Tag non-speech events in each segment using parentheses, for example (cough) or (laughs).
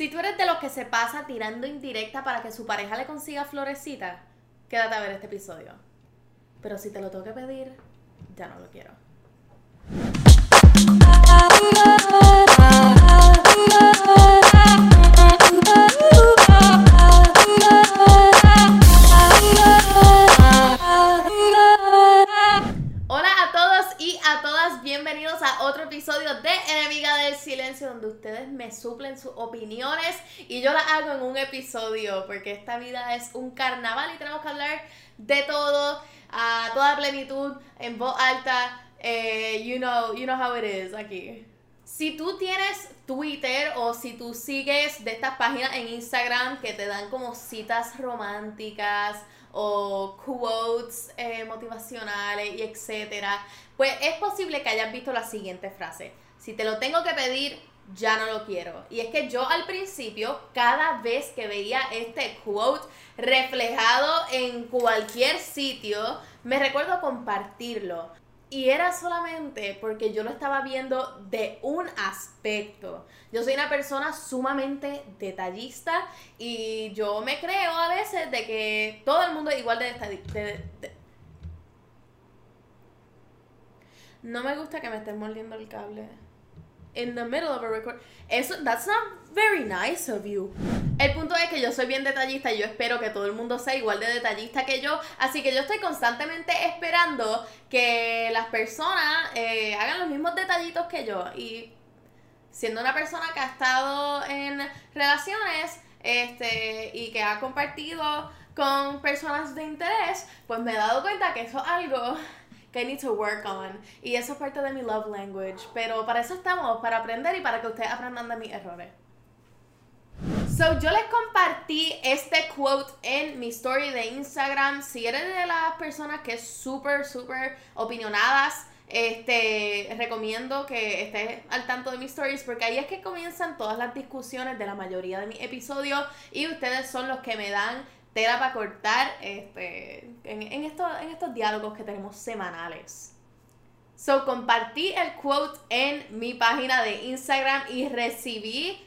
Si tú eres de los que se pasa tirando indirecta para que su pareja le consiga florecita, quédate a ver este episodio. Pero si te lo tengo que pedir, ya no lo quiero. A otro episodio de Enemiga del Silencio, donde ustedes me suplen sus opiniones y yo las hago en un episodio, porque esta vida es un carnaval y tenemos que hablar de todo a toda plenitud, en voz alta. eh, you know, you know how it is aquí. Si tú tienes Twitter o si tú sigues de estas páginas en Instagram que te dan como citas románticas o quotes eh, motivacionales y etcétera, pues es posible que hayas visto la siguiente frase. Si te lo tengo que pedir, ya no lo quiero. Y es que yo al principio, cada vez que veía este quote reflejado en cualquier sitio, me recuerdo compartirlo. Y era solamente porque yo lo estaba viendo de un aspecto. Yo soy una persona sumamente detallista y yo me creo a veces de que todo el mundo es igual de, detall- de- de- No me gusta que me estén mordiendo el cable. In the middle of a record. Eso, that's not very nice of you. El punto es que yo soy bien detallista y yo espero que todo el mundo sea igual de detallista que yo. Así que yo estoy constantemente esperando que las personas eh, hagan los mismos detallitos que yo. Y siendo una persona que ha estado en relaciones este, y que ha compartido con personas de interés, pues me he dado cuenta que eso es algo que I need to work on. Y eso es parte de mi love language. Pero para eso estamos, para aprender y para que ustedes aprendan de mis errores. So, yo les compartí este quote en mi story de Instagram. Si eres de las personas que es súper, súper opinionadas, este, recomiendo que estés al tanto de mis stories porque ahí es que comienzan todas las discusiones de la mayoría de mis episodios y ustedes son los que me dan tela para cortar este, en, en, en estos diálogos que tenemos semanales. So, compartí el quote en mi página de Instagram y recibí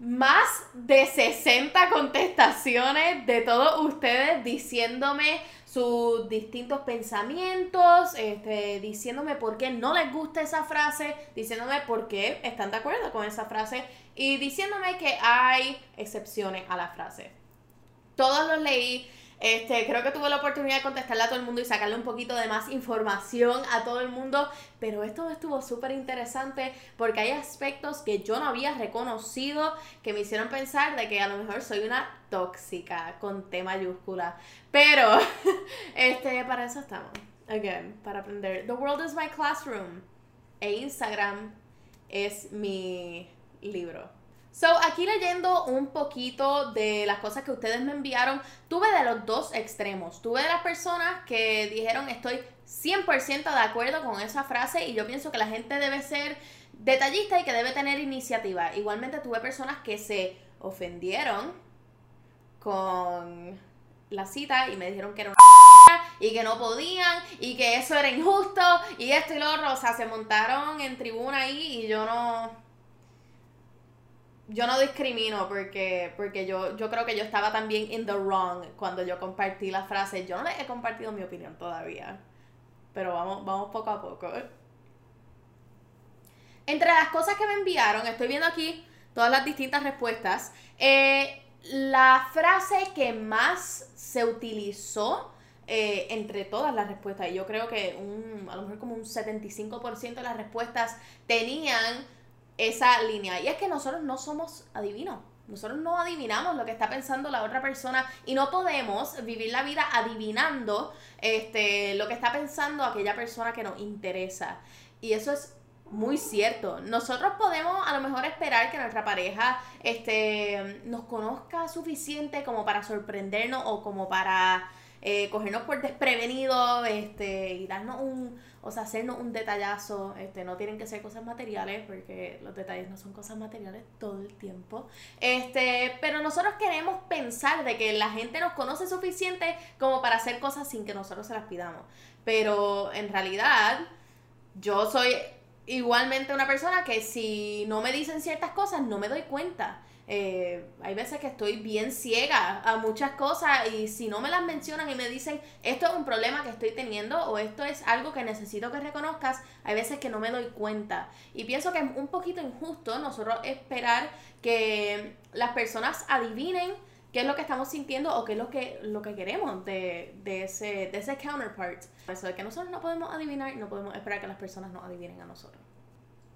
más de 60 contestaciones de todos ustedes diciéndome sus distintos pensamientos, este, diciéndome por qué no les gusta esa frase, diciéndome por qué están de acuerdo con esa frase y diciéndome que hay excepciones a la frase. Todos los leí. Este, creo que tuve la oportunidad de contestarle a todo el mundo y sacarle un poquito de más información a todo el mundo, pero esto estuvo súper interesante porque hay aspectos que yo no había reconocido que me hicieron pensar de que a lo mejor soy una tóxica con T mayúscula, pero (laughs) este, para eso estamos, again, para aprender. The world is my classroom e Instagram es mi libro. So, aquí leyendo un poquito de las cosas que ustedes me enviaron, tuve de los dos extremos. Tuve de las personas que dijeron estoy 100% de acuerdo con esa frase y yo pienso que la gente debe ser detallista y que debe tener iniciativa. Igualmente tuve personas que se ofendieron con la cita y me dijeron que era una (laughs) y que no podían y que eso era injusto y esto y lo otro. O sea, se montaron en tribuna ahí y yo no yo no discrimino porque, porque yo, yo creo que yo estaba también in the wrong cuando yo compartí la frase. Yo no les he compartido mi opinión todavía. Pero vamos, vamos poco a poco. Entre las cosas que me enviaron, estoy viendo aquí todas las distintas respuestas. Eh, la frase que más se utilizó eh, entre todas las respuestas, y yo creo que un, a lo mejor como un 75% de las respuestas tenían esa línea. Y es que nosotros no somos adivinos. Nosotros no adivinamos lo que está pensando la otra persona y no podemos vivir la vida adivinando este, lo que está pensando aquella persona que nos interesa. Y eso es muy cierto. Nosotros podemos a lo mejor esperar que nuestra pareja este, nos conozca suficiente como para sorprendernos o como para eh, cogernos por desprevenido este, y darnos un, o sea, hacernos un detallazo. Este, no tienen que ser cosas materiales porque los detalles no son cosas materiales todo el tiempo. Este, pero nosotros queremos pensar de que la gente nos conoce suficiente como para hacer cosas sin que nosotros se las pidamos. Pero en realidad, yo soy igualmente una persona que si no me dicen ciertas cosas no me doy cuenta. Eh, hay veces que estoy bien ciega a muchas cosas y si no me las mencionan y me dicen esto es un problema que estoy teniendo o esto es algo que necesito que reconozcas, hay veces que no me doy cuenta. Y pienso que es un poquito injusto nosotros esperar que las personas adivinen qué es lo que estamos sintiendo o qué es lo que, lo que queremos de, de, ese, de ese counterpart. Eso de que nosotros no podemos adivinar no podemos esperar que las personas nos adivinen a nosotros.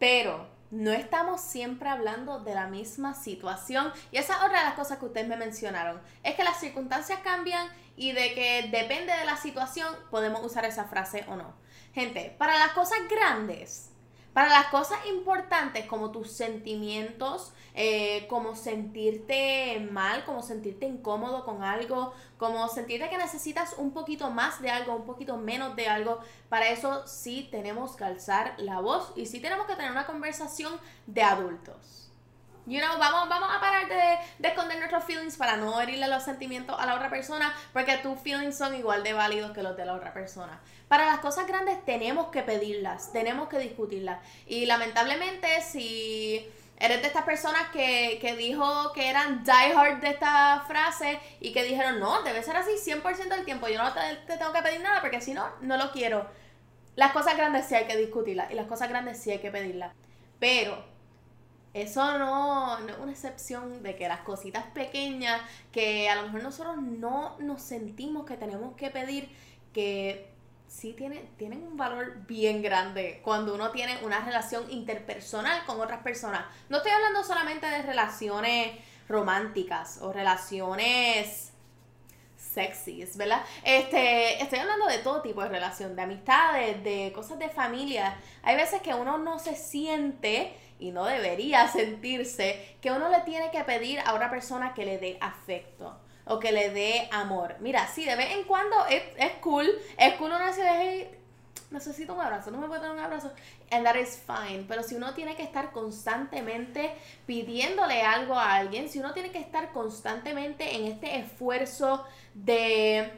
Pero no estamos siempre hablando de la misma situación. Y esa es otra de las cosas que ustedes me mencionaron. Es que las circunstancias cambian y de que depende de la situación podemos usar esa frase o no. Gente, para las cosas grandes, para las cosas importantes como tus sentimientos, eh, como sentirte mal, como sentirte incómodo con algo, como sentirte que necesitas un poquito más de algo, un poquito menos de algo, para eso sí tenemos que alzar la voz y sí tenemos que tener una conversación de adultos. You know, vamos, vamos a parar de, de, esconder nuestros feelings para no herirle los sentimientos a la otra persona, porque tus feelings son igual de válidos que los de la otra persona. Para las cosas grandes tenemos que pedirlas, tenemos que discutirlas. Y lamentablemente, si eres de estas personas que, que dijo que eran diehard de esta frase y que dijeron, no, debe ser así 100% del tiempo, yo no te, te tengo que pedir nada porque si no, no lo quiero. Las cosas grandes sí hay que discutirlas y las cosas grandes sí hay que pedirlas. Pero eso no, es una excepción de que las cositas pequeñas que a lo mejor nosotros no nos sentimos que tenemos que pedir, que sí tiene, tienen un valor bien grande cuando uno tiene una relación interpersonal con otras personas. No estoy hablando solamente de relaciones románticas o relaciones sexys, ¿verdad? Este, estoy hablando de todo tipo de relación, de amistades, de cosas de familia. Hay veces que uno no se siente y no debería sentirse que uno le tiene que pedir a otra persona que le dé afecto o que le dé amor. Mira, sí, de vez en cuando es, es cool, es cool uno decir, hey, necesito un abrazo, no me puedo dar un abrazo, and that is fine, pero si uno tiene que estar constantemente pidiéndole algo a alguien, si uno tiene que estar constantemente en este esfuerzo de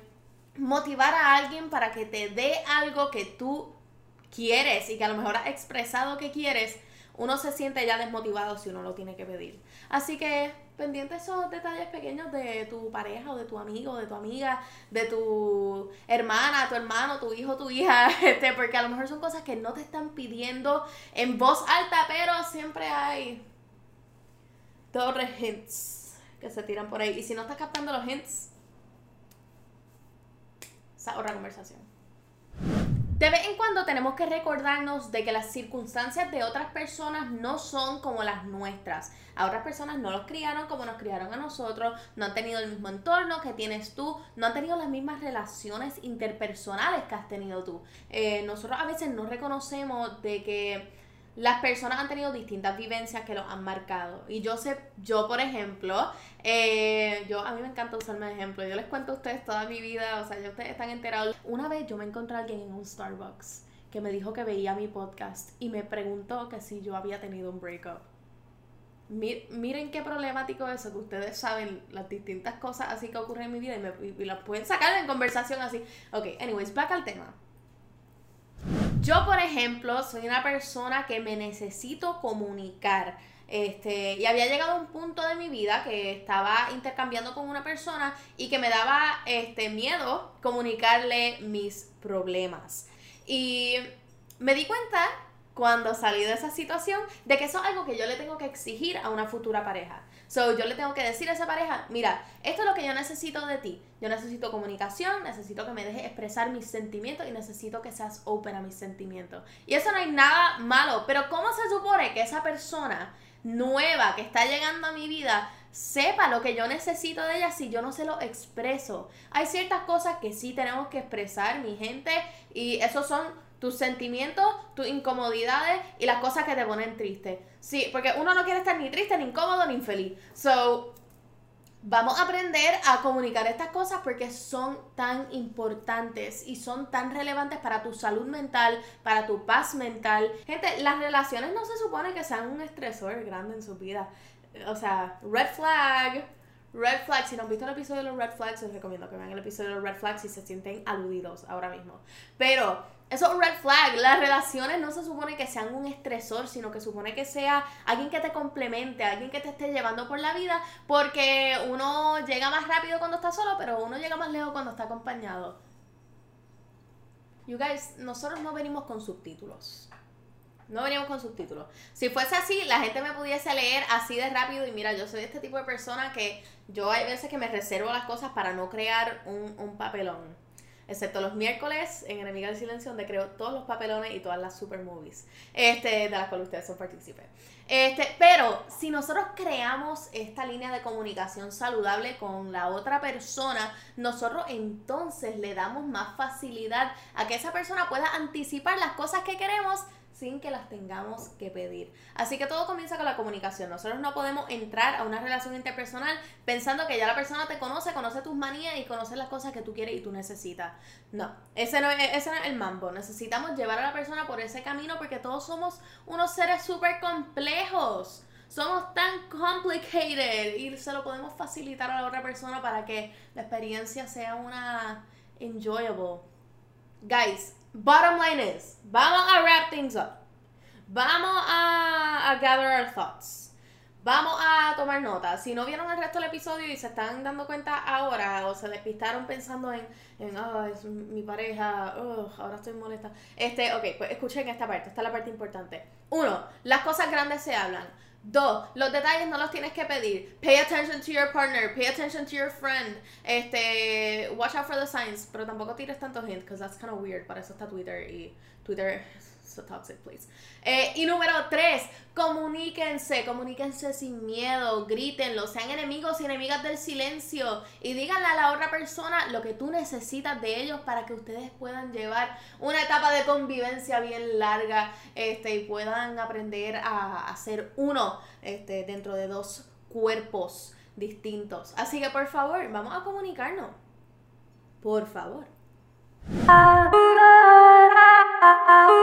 motivar a alguien para que te dé algo que tú quieres y que a lo mejor has expresado que quieres, uno se siente ya desmotivado si uno lo tiene que pedir. Así que pendiente esos detalles pequeños de tu pareja o de tu amigo, de tu amiga, de tu hermana, tu hermano, tu hijo, tu hija, (laughs) este, porque a lo mejor son cosas que no te están pidiendo en voz alta, pero siempre hay torres hints que se tiran por ahí. Y si no estás captando los hints, esa otra conversación. De vez en cuando tenemos que recordarnos de que las circunstancias de otras personas no son como las nuestras. A otras personas no los criaron como nos criaron a nosotros, no han tenido el mismo entorno que tienes tú, no han tenido las mismas relaciones interpersonales que has tenido tú. Eh, nosotros a veces no reconocemos de que las personas han tenido distintas vivencias que los han marcado. Y yo sé, yo por ejemplo, eh, yo a mí me encanta usarme de ejemplo. Yo les cuento a ustedes toda mi vida, o sea, ya ustedes están enterados. Una vez yo me encontré a alguien en un Starbucks que me dijo que veía mi podcast y me preguntó que si yo había tenido un breakup. Miren qué problemático es eso, que ustedes saben las distintas cosas así que ocurren en mi vida y, me, y las pueden sacar en conversación así. Ok, anyways, back al tema. Yo, por ejemplo, soy una persona que me necesito comunicar. Este, y había llegado un punto de mi vida que estaba intercambiando con una persona y que me daba este miedo comunicarle mis problemas. Y me di cuenta cuando salí de esa situación de que eso es algo que yo le tengo que exigir a una futura pareja. So, yo le tengo que decir a esa pareja, mira, esto es lo que yo necesito de ti. Yo necesito comunicación, necesito que me dejes expresar mis sentimientos y necesito que seas open a mis sentimientos. Y eso no hay nada malo, pero ¿cómo se supone que esa persona nueva que está llegando a mi vida sepa lo que yo necesito de ella si yo no se lo expreso? Hay ciertas cosas que sí tenemos que expresar, mi gente, y esos son tus sentimientos, tus incomodidades y las cosas que te ponen triste. Sí, porque uno no quiere estar ni triste, ni incómodo, ni infeliz. So, vamos a aprender a comunicar estas cosas porque son tan importantes y son tan relevantes para tu salud mental, para tu paz mental. Gente, las relaciones no se supone que sean un estresor grande en su vida. O sea, red flag, Red flags, si no han visto el episodio de los red flags, les recomiendo que vean el episodio de los red flags si se sienten aludidos ahora mismo. Pero esos red flags, las relaciones no se supone que sean un estresor, sino que supone que sea alguien que te complemente, alguien que te esté llevando por la vida, porque uno llega más rápido cuando está solo, pero uno llega más lejos cuando está acompañado. You guys, nosotros no venimos con subtítulos. No veníamos con subtítulos. Si fuese así, la gente me pudiese leer así de rápido y mira, yo soy este tipo de persona que yo hay veces que me reservo las cosas para no crear un, un papelón. Excepto los miércoles en Enemiga del Silencio, donde creo todos los papelones y todas las super movies este, de las cuales ustedes son partícipes. Este, pero si nosotros creamos esta línea de comunicación saludable con la otra persona, nosotros entonces le damos más facilidad a que esa persona pueda anticipar las cosas que queremos sin que las tengamos que pedir. Así que todo comienza con la comunicación. Nosotros no podemos entrar a una relación interpersonal pensando que ya la persona te conoce, conoce tus manías y conoce las cosas que tú quieres y tú necesitas. No, ese no, es, ese no es el mambo. Necesitamos llevar a la persona por ese camino porque todos somos unos seres súper complejos. Somos tan complicated y se lo podemos facilitar a la otra persona para que la experiencia sea una enjoyable. Guys, bottom line is, vamos a wrap things up. Vamos a, gather our thoughts. Vamos a tomar nota. Si no vieron el resto del episodio y se están dando cuenta ahora o se despistaron pensando en, en oh, es mi pareja, oh, ahora estoy molesta. Este, ok, pues escuchen esta parte, esta es la parte importante. Uno, las cosas grandes se hablan. Dos, los detalles no los tienes que pedir. Pay attention to your partner, pay attention to your friend. Este, watch out for the signs, pero tampoco tires tantos hints, because that's kind of weird. Para eso está Twitter y Twitter (laughs) so toxic, please. Eh, y número tres, comuníquense, comuníquense sin miedo, grítenlo, sean enemigos y enemigas del silencio y díganle a la otra persona lo que tú necesitas de ellos para que ustedes puedan llevar una etapa de convivencia bien larga este, y puedan aprender a, a ser uno este, dentro de dos cuerpos distintos. Así que por favor, vamos a comunicarnos. Por favor. Ah, ah, ah,